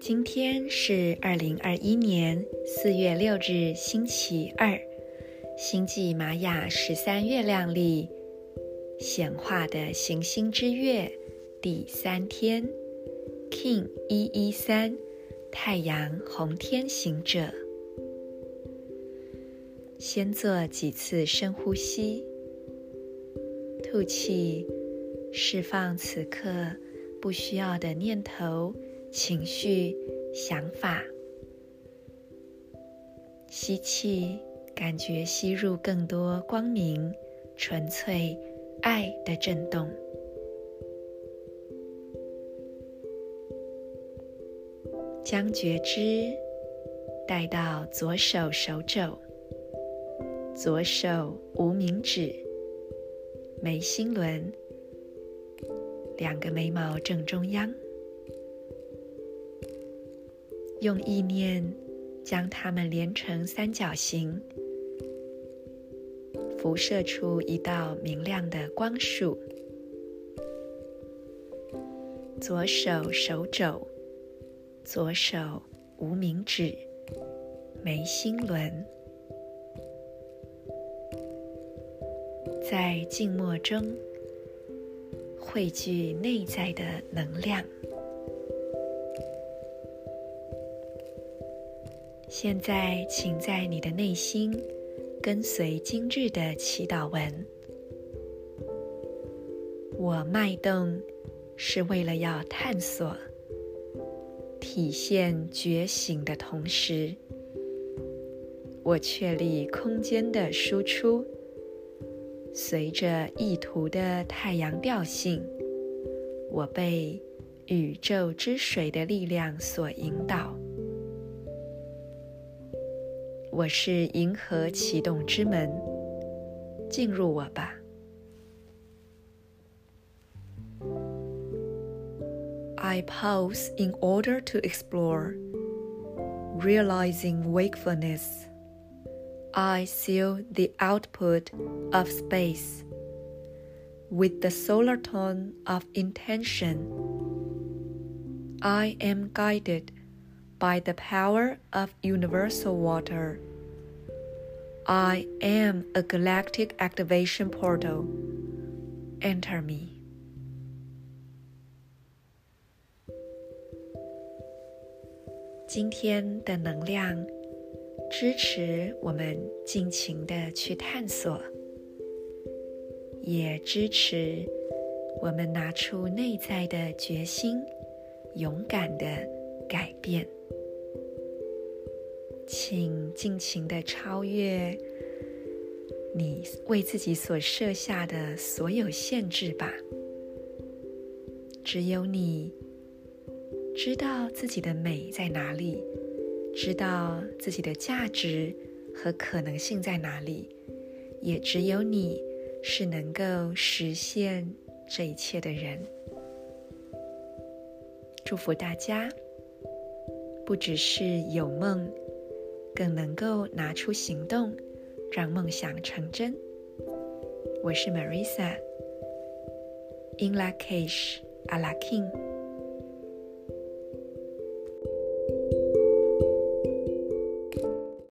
今天是二零二一年四月六日，星期二，星际玛雅十三月亮历显化的行星之月第三天，King 一一三，太阳红天行者。先做几次深呼吸，吐气，释放此刻不需要的念头。情绪、想法，吸气，感觉吸入更多光明、纯粹、爱的震动。将觉知带到左手手肘，左手无名指、眉心轮，两个眉毛正中央。用意念将它们连成三角形，辐射出一道明亮的光束。左手手肘，左手无名指，眉心轮，在静默中汇聚内在的能量。现在，请在你的内心跟随今日的祈祷文。我脉动是为了要探索、体现觉醒的同时，我确立空间的输出，随着意图的太阳调性，我被宇宙之水的力量所引导。我是银河启动之门，进入我吧。I pause in order to explore, realizing wakefulness. I seal the output of space with the solar tone of intention. I am guided. By the power of universal water, I am a galactic activation portal. Enter me. 今天的能量 支持我们尽情的去探索，也支持我们拿出内在的决心，勇敢的改变。请尽情的超越你为自己所设下的所有限制吧。只有你知道自己的美在哪里，知道自己的价值和可能性在哪里，也只有你是能够实现这一切的人。祝福大家，不只是有梦。更能够拿出行动，让梦想成真。我是 Marisa，In Lak'ech，阿拉 King。